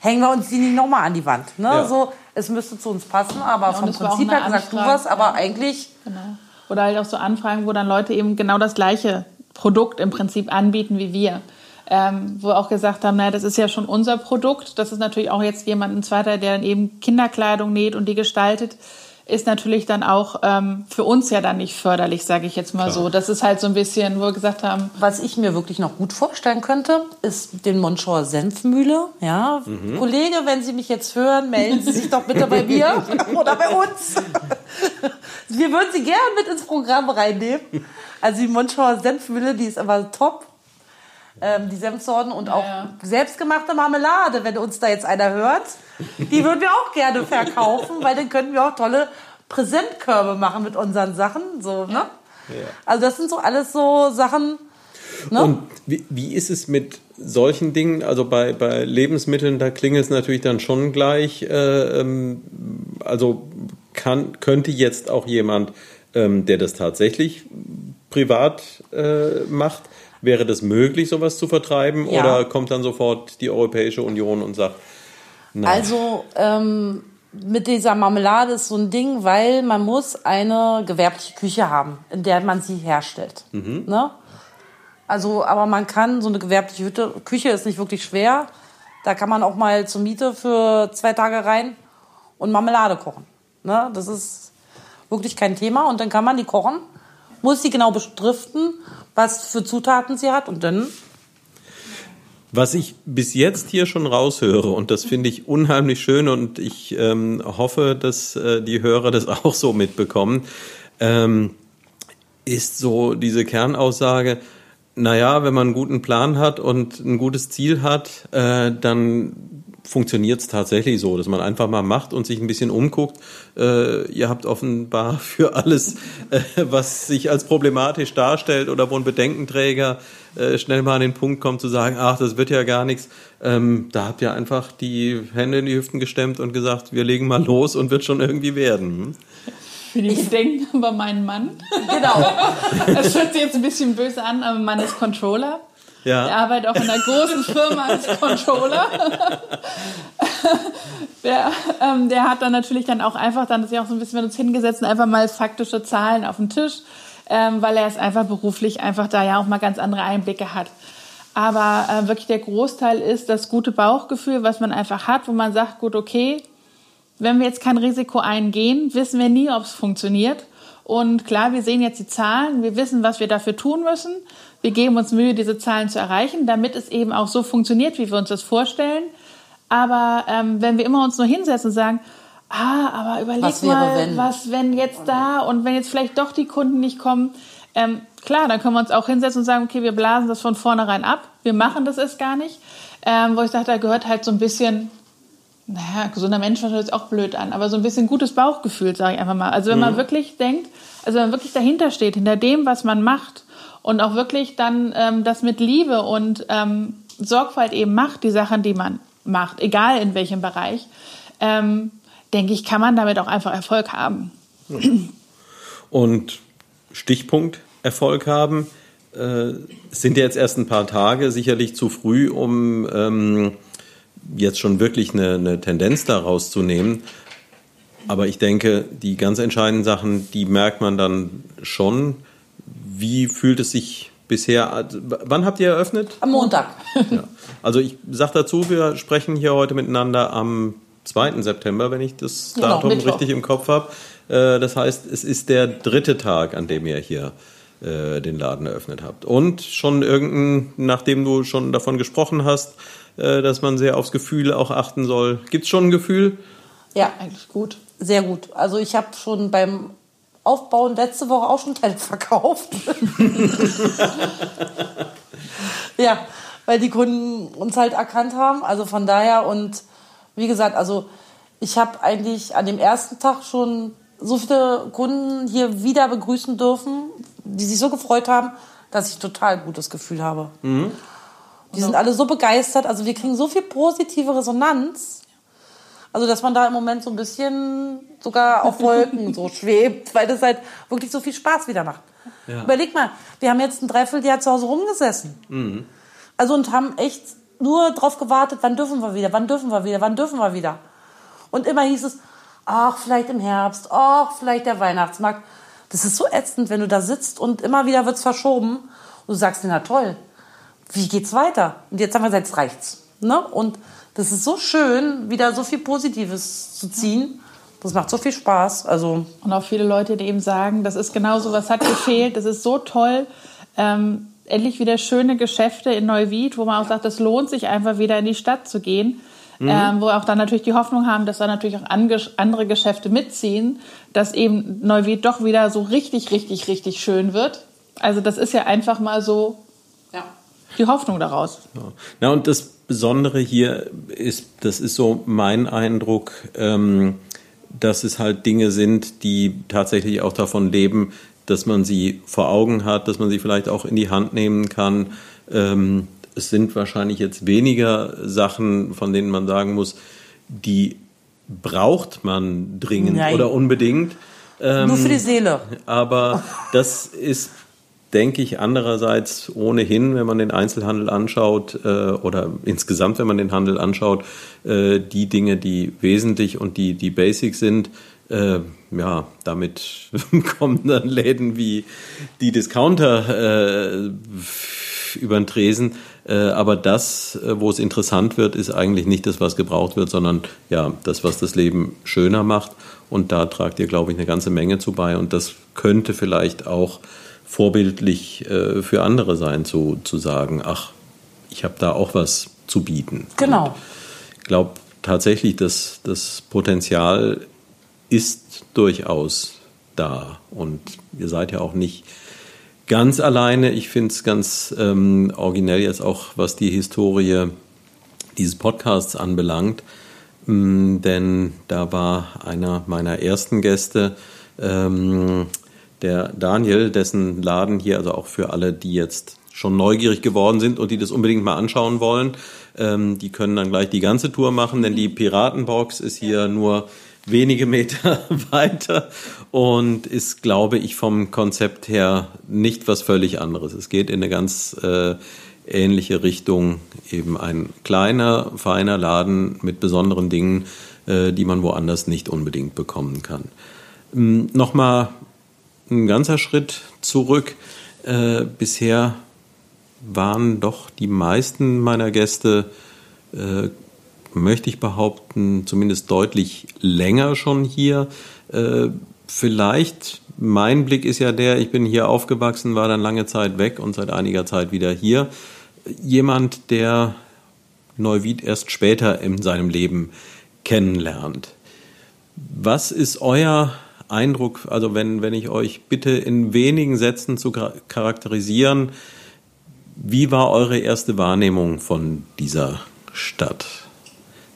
Hängen wir uns die nicht nochmal an die Wand. Ne? Ja. So, es müsste zu uns passen, aber und vom Prinzip her gesagt du was, aber ja. eigentlich Genau. Oder halt auch so Anfragen, wo dann Leute eben genau das gleiche Produkt im Prinzip anbieten wie wir. Ähm, wo auch gesagt haben, naja, das ist ja schon unser Produkt. Das ist natürlich auch jetzt jemand, ein zweiter, der dann eben Kinderkleidung näht und die gestaltet, ist natürlich dann auch ähm, für uns ja dann nicht förderlich, sage ich jetzt mal so. Das ist halt so ein bisschen, wo wir gesagt haben, Was ich mir wirklich noch gut vorstellen könnte, ist den Monschauer Senfmühle. Ja, Kollege, wenn Sie mich jetzt hören, melden Sie sich doch bitte bei mir oder bei uns. Wir würden Sie gerne mit ins Programm reinnehmen. Also die Monschauer Senfmühle, die ist aber top. Ähm, die Senfsorten und auch ja. selbstgemachte Marmelade, wenn uns da jetzt einer hört, die würden wir auch gerne verkaufen, weil dann könnten wir auch tolle Präsentkörbe machen mit unseren Sachen. So, ne? Also das sind so alles so Sachen. Ne? Und wie, wie ist es mit solchen Dingen? Also bei, bei Lebensmitteln, da klingelt es natürlich dann schon gleich. Äh, ähm, also kann, könnte jetzt auch jemand, ähm, der das tatsächlich privat äh, macht, wäre das möglich, sowas zu vertreiben? Ja. Oder kommt dann sofort die Europäische Union und sagt, na, Also ähm, mit dieser Marmelade ist so ein Ding, weil man muss eine gewerbliche Küche haben, in der man sie herstellt. Ne? Also, aber man kann so eine gewerbliche Hütte, Küche ist nicht wirklich schwer. Da kann man auch mal zur Miete für zwei Tage rein und Marmelade kochen. Ne? Das ist wirklich kein Thema. Und dann kann man die kochen, muss sie genau bestriften, was für Zutaten sie hat und dann was ich bis jetzt hier schon raushöre, und das finde ich unheimlich schön und ich ähm, hoffe, dass äh, die Hörer das auch so mitbekommen, ähm, ist so diese Kernaussage, naja, wenn man einen guten Plan hat und ein gutes Ziel hat, äh, dann funktioniert es tatsächlich so, dass man einfach mal macht und sich ein bisschen umguckt. Äh, ihr habt offenbar für alles, äh, was sich als problematisch darstellt oder wo ein Bedenkenträger äh, schnell mal an den Punkt kommt zu sagen, ach, das wird ja gar nichts. Ähm, da habt ihr einfach die Hände in die Hüften gestemmt und gesagt, wir legen mal los und wird schon irgendwie werden. Hm? Für die Bedenken bei meinem Mann. Genau. Das hört sich jetzt ein bisschen böse an, aber mein Mann ist Controller. Ja. Er arbeitet auch in einer großen Firma als Controller. der, ähm, der hat dann natürlich dann auch einfach dann sich auch so ein bisschen mit uns hingesetzt und einfach mal faktische Zahlen auf den Tisch, ähm, weil er es einfach beruflich einfach da ja auch mal ganz andere Einblicke hat. Aber äh, wirklich der Großteil ist das gute Bauchgefühl, was man einfach hat, wo man sagt, gut, okay, wenn wir jetzt kein Risiko eingehen, wissen wir nie, ob es funktioniert. Und klar, wir sehen jetzt die Zahlen, wir wissen, was wir dafür tun müssen. Wir geben uns Mühe, diese Zahlen zu erreichen, damit es eben auch so funktioniert, wie wir uns das vorstellen. Aber ähm, wenn wir immer uns nur hinsetzen und sagen, ah, aber überleg was mal, wenn? was wenn jetzt da und wenn jetzt vielleicht doch die Kunden nicht kommen, ähm, klar, dann können wir uns auch hinsetzen und sagen, okay, wir blasen das von vornherein ab, wir machen das erst gar nicht. Ähm, wo ich sage, da gehört halt so ein bisschen, naja, gesunder Mensch hört sich auch blöd an, aber so ein bisschen gutes Bauchgefühl, sage ich einfach mal. Also wenn mhm. man wirklich denkt, also wenn man wirklich dahinter steht, hinter dem, was man macht und auch wirklich dann ähm, das mit Liebe und ähm, Sorgfalt eben macht, die Sachen, die man macht, egal in welchem Bereich, ähm, denke ich, kann man damit auch einfach Erfolg haben. Und Stichpunkt Erfolg haben, äh, sind jetzt erst ein paar Tage sicherlich zu früh, um ähm, jetzt schon wirklich eine, eine Tendenz daraus zu nehmen. Aber ich denke, die ganz entscheidenden Sachen, die merkt man dann schon. Wie fühlt es sich bisher, wann habt ihr eröffnet? Am Montag. Ja. Also ich sage dazu, wir sprechen hier heute miteinander am 2. September, wenn ich das genau, Datum Mittwoch. richtig im Kopf habe. Äh, das heißt, es ist der dritte Tag, an dem ihr hier äh, den Laden eröffnet habt. Und schon irgendein, nachdem du schon davon gesprochen hast, äh, dass man sehr aufs Gefühl auch achten soll. Gibt es schon ein Gefühl? Ja, eigentlich gut. Sehr gut. Also ich habe schon beim Aufbauen letzte Woche auch schon Teile verkauft. ja, weil die Kunden uns halt erkannt haben. Also von daher und wie gesagt, also ich habe eigentlich an dem ersten Tag schon so viele Kunden hier wieder begrüßen dürfen, die sich so gefreut haben, dass ich total gutes Gefühl habe. Mhm. Die sind alle so begeistert. Also wir kriegen so viel positive Resonanz. Also, dass man da im Moment so ein bisschen sogar auf Wolken so schwebt, weil das halt wirklich so viel Spaß wieder macht. Ja. Überleg mal, wir haben jetzt ein Dreivierteljahr zu Hause rumgesessen. Mhm. Also und haben echt nur drauf gewartet, wann dürfen wir wieder, wann dürfen wir wieder, wann dürfen wir wieder. Und immer hieß es, ach, vielleicht im Herbst, ach, vielleicht der Weihnachtsmarkt. Das ist so ätzend, wenn du da sitzt und immer wieder wird's verschoben. Und du sagst dir, na toll, wie geht's weiter? Und jetzt haben wir gesagt, jetzt reicht's. Ne? Und das ist so schön, wieder so viel Positives zu ziehen. Das macht so viel Spaß. Also und auch viele Leute, die eben sagen, das ist genau so, was hat gefehlt, das ist so toll. Ähm, endlich wieder schöne Geschäfte in Neuwied, wo man auch sagt, es lohnt sich einfach wieder in die Stadt zu gehen. Mhm. Ähm, wo auch dann natürlich die Hoffnung haben, dass da natürlich auch andere Geschäfte mitziehen, dass eben Neuwied doch wieder so richtig, richtig, richtig schön wird. Also das ist ja einfach mal so ja. Die Hoffnung daraus. Ja. Na und das Besondere hier ist, das ist so mein Eindruck, ähm, dass es halt Dinge sind, die tatsächlich auch davon leben, dass man sie vor Augen hat, dass man sie vielleicht auch in die Hand nehmen kann. Ähm, es sind wahrscheinlich jetzt weniger Sachen, von denen man sagen muss, die braucht man dringend Nein. oder unbedingt. Ähm, Nur für die Seele. Aber das ist denke ich andererseits ohnehin, wenn man den Einzelhandel anschaut äh, oder insgesamt, wenn man den Handel anschaut, äh, die Dinge, die wesentlich und die, die basic sind, äh, ja, damit kommen dann Läden wie die Discounter äh, über den Tresen. Äh, aber das, äh, wo es interessant wird, ist eigentlich nicht das, was gebraucht wird, sondern ja, das, was das Leben schöner macht. Und da tragt ihr, glaube ich, eine ganze Menge zu bei. Und das könnte vielleicht auch vorbildlich äh, für andere sein, zu, zu sagen, ach, ich habe da auch was zu bieten. Genau. ich glaube tatsächlich, dass das Potenzial ist durchaus da. Und ihr seid ja auch nicht ganz alleine. Ich finde es ganz ähm, originell jetzt auch, was die Historie dieses Podcasts anbelangt. Ähm, denn da war einer meiner ersten Gäste, ähm, der Daniel, dessen Laden hier, also auch für alle, die jetzt schon neugierig geworden sind und die das unbedingt mal anschauen wollen, ähm, die können dann gleich die ganze Tour machen, denn die Piratenbox ist hier nur wenige Meter weiter und ist, glaube ich, vom Konzept her nicht was völlig anderes. Es geht in eine ganz äh, ähnliche Richtung, eben ein kleiner, feiner Laden mit besonderen Dingen, äh, die man woanders nicht unbedingt bekommen kann. Ähm, Nochmal ein ganzer Schritt zurück. Äh, bisher waren doch die meisten meiner Gäste äh, möchte ich behaupten, zumindest deutlich länger schon hier. Äh, vielleicht, mein Blick ist ja der, ich bin hier aufgewachsen, war dann lange Zeit weg und seit einiger Zeit wieder hier. Jemand, der Neuwied erst später in seinem Leben kennenlernt. Was ist euer Eindruck, also wenn, wenn ich euch bitte in wenigen Sätzen zu charakterisieren, wie war eure erste Wahrnehmung von dieser Stadt?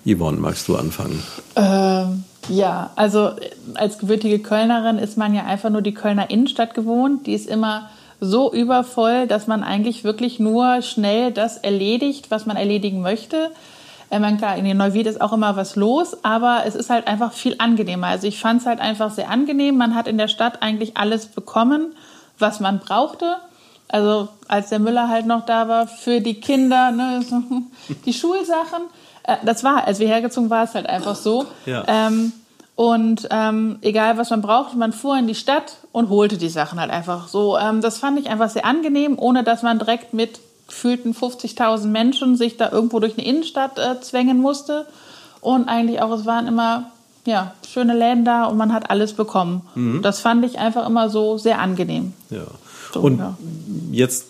Yvonne, magst du anfangen? Ähm, ja, also als gebürtige Kölnerin ist man ja einfach nur die Kölner Innenstadt gewohnt. Die ist immer so übervoll, dass man eigentlich wirklich nur schnell das erledigt, was man erledigen möchte. Ich meine, klar, in den Neuwied ist auch immer was los, aber es ist halt einfach viel angenehmer. Also ich fand es halt einfach sehr angenehm. Man hat in der Stadt eigentlich alles bekommen, was man brauchte. Also als der Müller halt noch da war für die Kinder, ne, die Schulsachen. Äh, das war, als wir hergezogen waren, es halt einfach so. Ja. Ähm, und ähm, egal, was man brauchte, man fuhr in die Stadt und holte die Sachen halt einfach so. Ähm, das fand ich einfach sehr angenehm, ohne dass man direkt mit gefühlten 50.000 Menschen sich da irgendwo durch eine Innenstadt äh, zwängen musste. Und eigentlich auch, es waren immer ja, schöne Läden da und man hat alles bekommen. Mhm. Das fand ich einfach immer so sehr angenehm. Ja. So, und ja. jetzt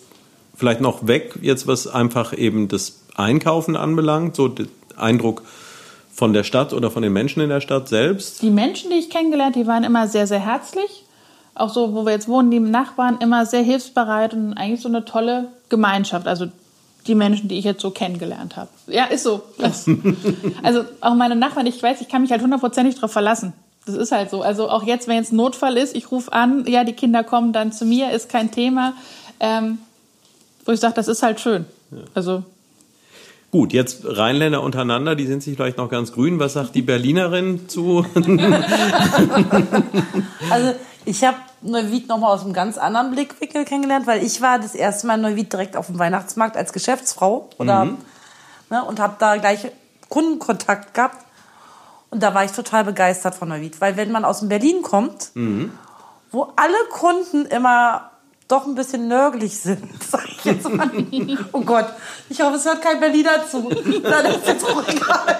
vielleicht noch weg, jetzt was einfach eben das Einkaufen anbelangt, so der Eindruck von der Stadt oder von den Menschen in der Stadt selbst. Die Menschen, die ich kennengelernt, die waren immer sehr, sehr herzlich. Auch so, wo wir jetzt wohnen, die Nachbarn immer sehr hilfsbereit und eigentlich so eine tolle Gemeinschaft. Also die Menschen, die ich jetzt so kennengelernt habe. Ja, ist so. Das, also auch meine Nachbarn, ich weiß, ich kann mich halt hundertprozentig darauf verlassen. Das ist halt so. Also auch jetzt, wenn jetzt ein Notfall ist, ich rufe an, ja, die Kinder kommen dann zu mir, ist kein Thema. Ähm, wo ich sage, das ist halt schön. Also Gut, jetzt Rheinländer untereinander, die sind sich vielleicht noch ganz grün. Was sagt die Berlinerin zu? Also ich habe Neuwied nochmal aus einem ganz anderen Blickwinkel kennengelernt, weil ich war das erste Mal in Neuwied direkt auf dem Weihnachtsmarkt als Geschäftsfrau oder, ne, und habe da gleich Kundenkontakt gehabt. Und da war ich total begeistert von Neuwied, weil wenn man aus dem Berlin kommt, wo alle Kunden immer doch ein bisschen nörgelig sind, sag ich jetzt mal. Oh Gott, ich hoffe, es hört kein Berliner zu. Das ist jetzt auch egal.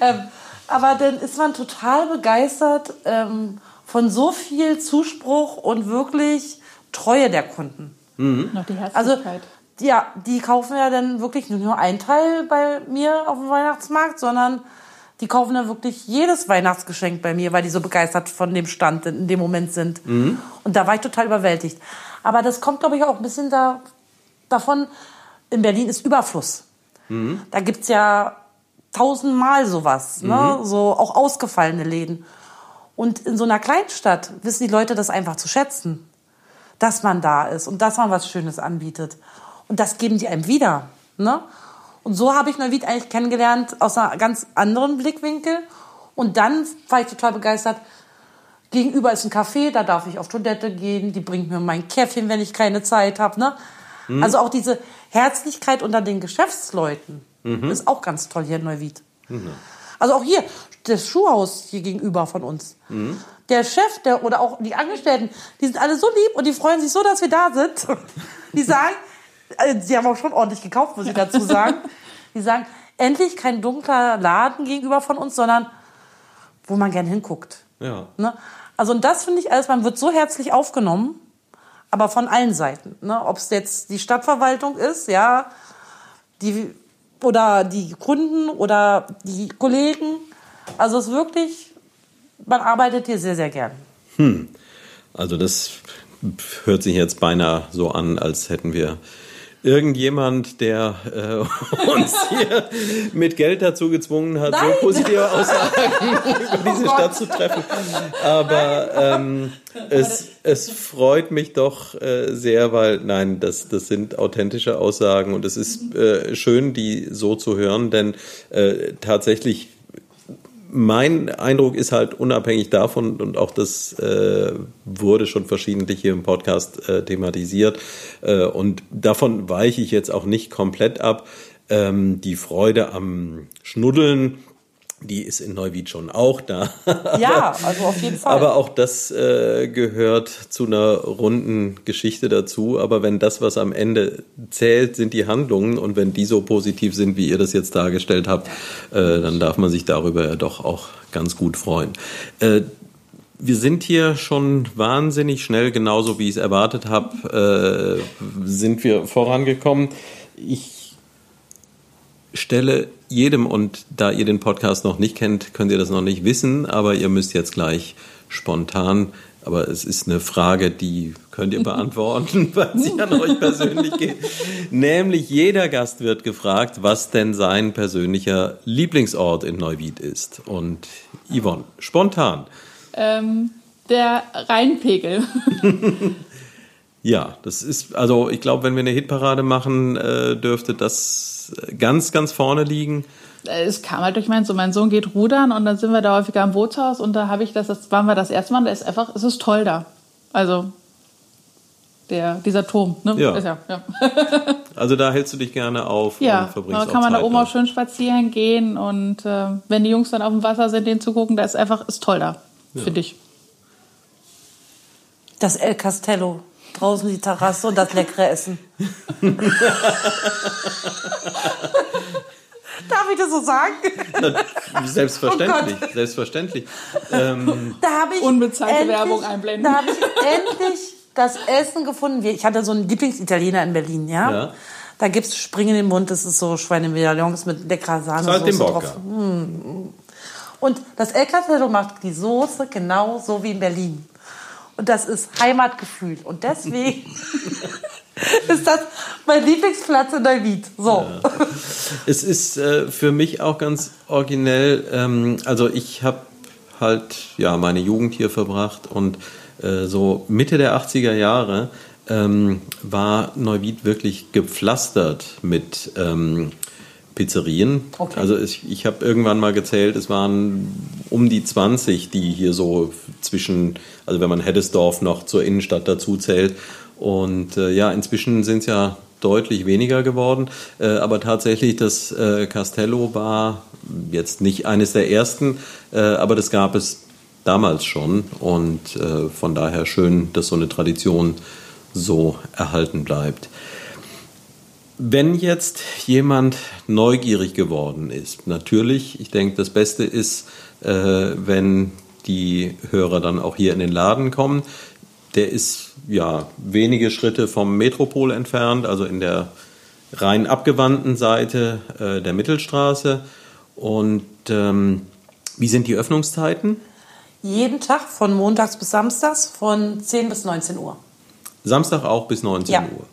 ähm, aber dann ist man total begeistert ähm, von so viel Zuspruch und wirklich Treue der Kunden. noch die Also, Herzlichkeit. ja, die kaufen ja dann wirklich nicht nur einen Teil bei mir auf dem Weihnachtsmarkt, sondern die kaufen dann wirklich jedes Weihnachtsgeschenk bei mir, weil die so begeistert von dem Stand in dem Moment sind. Und da war ich total überwältigt. Aber das kommt, glaube ich, auch ein bisschen da, davon, in Berlin ist Überfluss. Da gibt's ja tausendmal sowas, ne? so auch ausgefallene Läden. Und in so einer Kleinstadt wissen die Leute das einfach zu schätzen, dass man da ist und dass man was Schönes anbietet. Und das geben die einem wieder. Ne? Und so habe ich Neuwied eigentlich kennengelernt aus einer ganz anderen Blickwinkel. Und dann war ich total begeistert. Gegenüber ist ein Café, da darf ich auf Toilette gehen. Die bringt mir mein Käffchen, wenn ich keine Zeit habe. Ne? Also auch diese Herzlichkeit unter den Geschäftsleuten ist auch ganz toll hier in Neuwied. Also auch hier, das Schuhhaus hier gegenüber von uns. Der Chef der, oder auch die Angestellten, die sind alle so lieb und die freuen sich so, dass wir da sind. Die sagen, also sie haben auch schon ordentlich gekauft, muss ich dazu sagen. Die sagen, endlich kein dunkler Laden gegenüber von uns, sondern wo man gern hinguckt. Ja. Ne? Also und das finde ich alles, man wird so herzlich aufgenommen, aber von allen Seiten. Ne? Ob es jetzt die Stadtverwaltung ist, ja, die oder die Kunden oder die Kollegen. Also es ist wirklich, man arbeitet hier sehr, sehr gern. Also das hört sich jetzt beinahe so an, als hätten wir irgendjemand, der äh, uns hier mit Geld dazu gezwungen hat, Nein. so positive Aussagen über diese Stadt zu treffen. Aber ähm, es, es freut mich doch äh, sehr, weil nein, das, das sind authentische Aussagen und es ist äh, schön, die so zu hören, denn äh, tatsächlich mein Eindruck ist halt unabhängig davon und auch das äh, wurde schon verschiedentlich hier im Podcast äh, thematisiert äh, und davon weiche ich jetzt auch nicht komplett ab. Ähm, die Freude am Schnuddeln, die ist in Neuwied schon auch da. Ja, also auf jeden Fall. Aber auch das äh, gehört zu einer runden Geschichte dazu. Aber wenn das, was am Ende zählt, sind die Handlungen und wenn die so positiv sind, wie ihr das jetzt dargestellt habt, äh, dann darf man sich darüber ja doch auch ganz gut freuen. Äh, wir sind hier schon wahnsinnig schnell, genauso wie ich es erwartet habe, äh, sind wir vorangekommen. Ich stelle jedem, und da ihr den Podcast noch nicht kennt, könnt ihr das noch nicht wissen, aber ihr müsst jetzt gleich spontan, aber es ist eine Frage, die könnt ihr beantworten, weil sie an euch persönlich geht. Nämlich jeder Gast wird gefragt, was denn sein persönlicher Lieblingsort in Neuwied ist. Und Yvonne, spontan. Ähm, der Rheinpegel. Ja, das ist, also ich glaube, wenn wir eine Hitparade machen, äh, dürfte das ganz, ganz vorne liegen. es kam halt durch meinen Sohn. Mein Sohn geht rudern und dann sind wir da häufiger im Bootshaus und da habe ich das, das waren wir das erste Mal, und da ist einfach, es ist toll da. Also der, dieser Turm, ne? Ja. Ist ja, ja. Also da hältst du dich gerne auf ja. und verbringst da kann man da oben auch schön spazieren gehen und äh, wenn die Jungs dann auf dem Wasser sind, denen zugucken, da ist einfach, ist toll da, finde ich. Das El Castello. Draußen die Terrasse und das leckere Essen. Darf ich das so sagen? Selbstverständlich, Oh selbstverständlich. Ähm, Da habe ich Unbezahlte endlich- Werbung einblenden. Da habe ich endlich das Essen gefunden. Ich hatte so einen Lieblingsitaliener in Berlin, ja. Ja. Da gibt's Spring in den Mund, das ist so Schweinemedaillons mit leckerer Sahne Saltimbocca. drauf. Und das El Castello macht die Soße genau so wie in Berlin. Und das ist Heimatgefühl. Und deswegen ist das mein Lieblingsplatz in Neuwied. So. Es ist äh, für mich auch ganz originell. Ähm, also ich habe halt ja meine Jugend hier verbracht und äh, so Mitte der 80er Jahre ähm, war Neuwied wirklich gepflastert mit ähm, Pizzerien. Okay. Also ich, ich habe irgendwann mal gezählt, es waren um die 20, die hier so zwischen, also wenn man Heddesdorf noch zur Innenstadt dazu zählt. Und äh, ja, inzwischen sind es ja deutlich weniger geworden. Äh, aber tatsächlich, das äh, Castello war jetzt nicht eines der ersten, äh, aber das gab es damals schon. Und äh, von daher schön, dass so eine Tradition so erhalten bleibt. Wenn jetzt jemand neugierig geworden ist, natürlich, ich denke, das Beste ist, äh, wenn die Hörer dann auch hier in den Laden kommen. Der ist ja wenige Schritte vom Metropol entfernt, also in der rein abgewandten Seite äh, der Mittelstraße. Und ähm, wie sind die Öffnungszeiten? Jeden Tag von montags bis samstags von 10 bis 19 Uhr. Samstag auch bis 19 Ja. Uhr.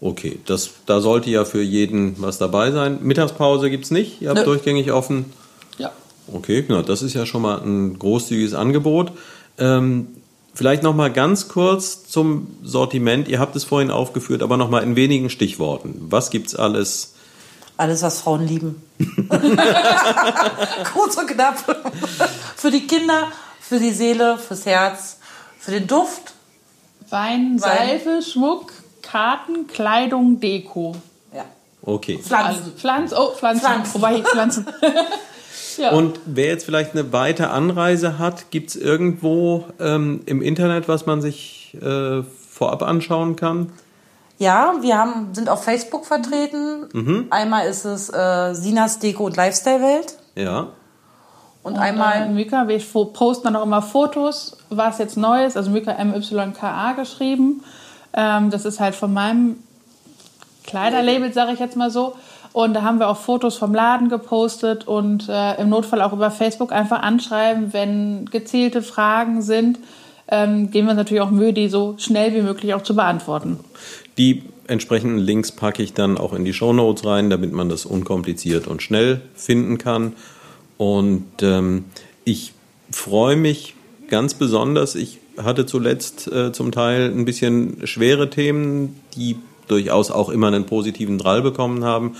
Okay, das, da sollte ja für jeden was dabei sein. Mittagspause gibt es nicht, ihr habt Nö. durchgängig offen. Ja. Okay, na, das ist ja schon mal ein großzügiges Angebot. Ähm, vielleicht noch mal ganz kurz zum Sortiment. Ihr habt es vorhin aufgeführt, aber noch mal in wenigen Stichworten. Was gibt's alles? Alles, was Frauen lieben. Kurz und knapp. für die Kinder, für die Seele, fürs Herz, für den Duft. Wein, Wein. Seife, Schmuck, Karten, Kleidung, Deko. Ja. Okay. Pflanzen. Also Pflanzen, oh, Pflanzen. Pflanzen. Wobei, Pflanzen. Ja. Und wer jetzt vielleicht eine weite Anreise hat, gibt es irgendwo ähm, im Internet, was man sich äh, vorab anschauen kann? Ja, wir haben, sind auf Facebook vertreten. Einmal ist es äh, Sinas Deko und Lifestyle Welt. Ja. Und, Und einmal, einmal Myka, wir posten dann auch immer Fotos, was jetzt Neues, also Myka MYKA geschrieben. Ähm, das ist halt von meinem Kleiderlabel, sage ich jetzt mal so. Und da haben wir auch Fotos vom Laden gepostet und äh, im Notfall auch über Facebook einfach anschreiben, wenn gezielte Fragen sind. Ähm, geben wir uns natürlich auch Mühe, die so schnell wie möglich auch zu beantworten. Die entsprechenden Links packe ich dann auch in die Show Notes rein, damit man das unkompliziert und schnell finden kann. Und ähm, ich freue mich ganz besonders. Ich hatte zuletzt äh, zum Teil ein bisschen schwere Themen, die durchaus auch immer einen positiven Drall bekommen haben.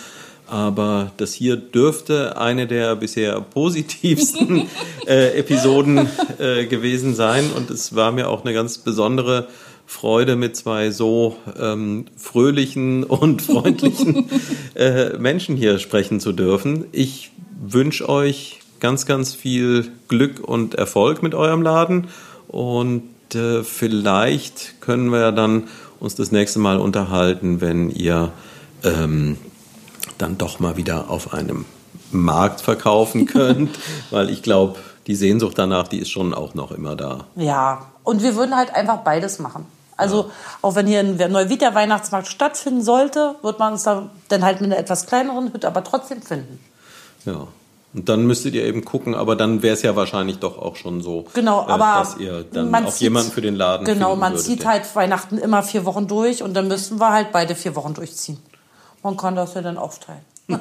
Aber das hier dürfte eine der bisher positivsten äh, Episoden äh, gewesen sein. Und es war mir auch eine ganz besondere Freude, mit zwei so ähm, fröhlichen und freundlichen äh, Menschen hier sprechen zu dürfen. Ich wünsche euch ganz, ganz viel Glück und Erfolg mit eurem Laden. Und äh, vielleicht können wir dann uns das nächste Mal unterhalten, wenn ihr ähm, dann doch mal wieder auf einem Markt verkaufen könnt, weil ich glaube, die Sehnsucht danach, die ist schon auch noch immer da. ja, und wir würden halt einfach beides machen. Also auch wenn hier in Neuwied der Weihnachtsmarkt stattfinden sollte, wird man uns da dann halt mit einer etwas kleineren Hütte aber trotzdem finden. Ja. Und dann müsstet ihr eben gucken, aber dann wäre es ja wahrscheinlich doch auch schon so, Genau, äh, aber dass ihr dann auch zieht- jemanden für den Laden Genau, man würdet, zieht der- halt Weihnachten immer vier Wochen durch und dann müssen wir halt beide vier Wochen durchziehen. Man kann das ja dann aufteilen. wir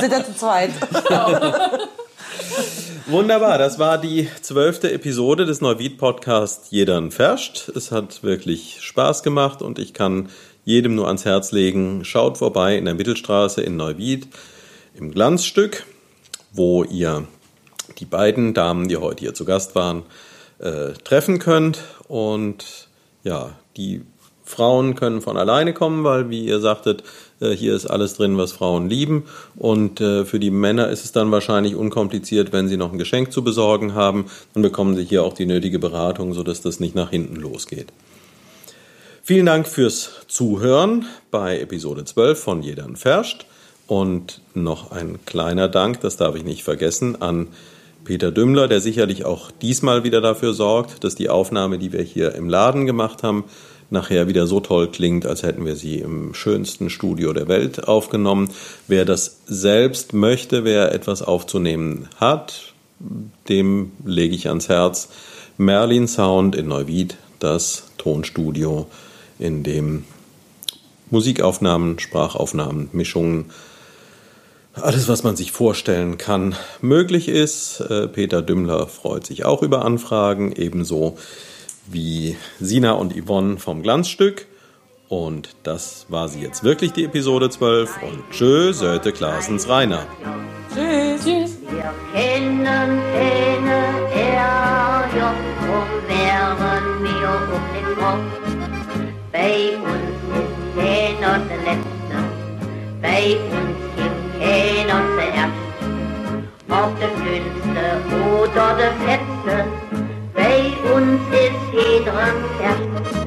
sind ja zu zweit. Wunderbar, das war die zwölfte Episode des Neuwied-Podcasts Jedern Ferscht. Es hat wirklich Spaß gemacht und ich kann jedem nur ans Herz legen, schaut vorbei in der Mittelstraße in Neuwied im Glanzstück, wo ihr die beiden Damen, die heute hier zu Gast waren, äh, treffen könnt. Und ja, die Frauen können von alleine kommen, weil, wie ihr sagtet, äh, hier ist alles drin, was Frauen lieben. Und äh, für die Männer ist es dann wahrscheinlich unkompliziert, wenn sie noch ein Geschenk zu besorgen haben. Dann bekommen sie hier auch die nötige Beratung, sodass das nicht nach hinten losgeht. Vielen Dank fürs Zuhören bei Episode 12 von Jedern Ferscht. Und noch ein kleiner Dank, das darf ich nicht vergessen, an Peter Dümmler, der sicherlich auch diesmal wieder dafür sorgt, dass die Aufnahme, die wir hier im Laden gemacht haben, nachher wieder so toll klingt, als hätten wir sie im schönsten Studio der Welt aufgenommen. Wer das selbst möchte, wer etwas aufzunehmen hat, dem lege ich ans Herz Merlin Sound in Neuwied, das Tonstudio, in dem Musikaufnahmen, Sprachaufnahmen, Mischungen, alles, was man sich vorstellen kann, möglich ist. Äh, Peter Dümmler freut sich auch über Anfragen, ebenso wie Sina und Yvonne vom Glanzstück. Und das war sie jetzt wirklich, die Episode 12. Und tschö, Söte Klaasens Rainer. Tschüss. Tschüss. Wir kennen keine Ärger, drum wären wir um den Kopf. Bei uns ist keiner der Letzte, bei uns. Ob der Dünnste oder der Fetzte, bei uns ist jeder erst.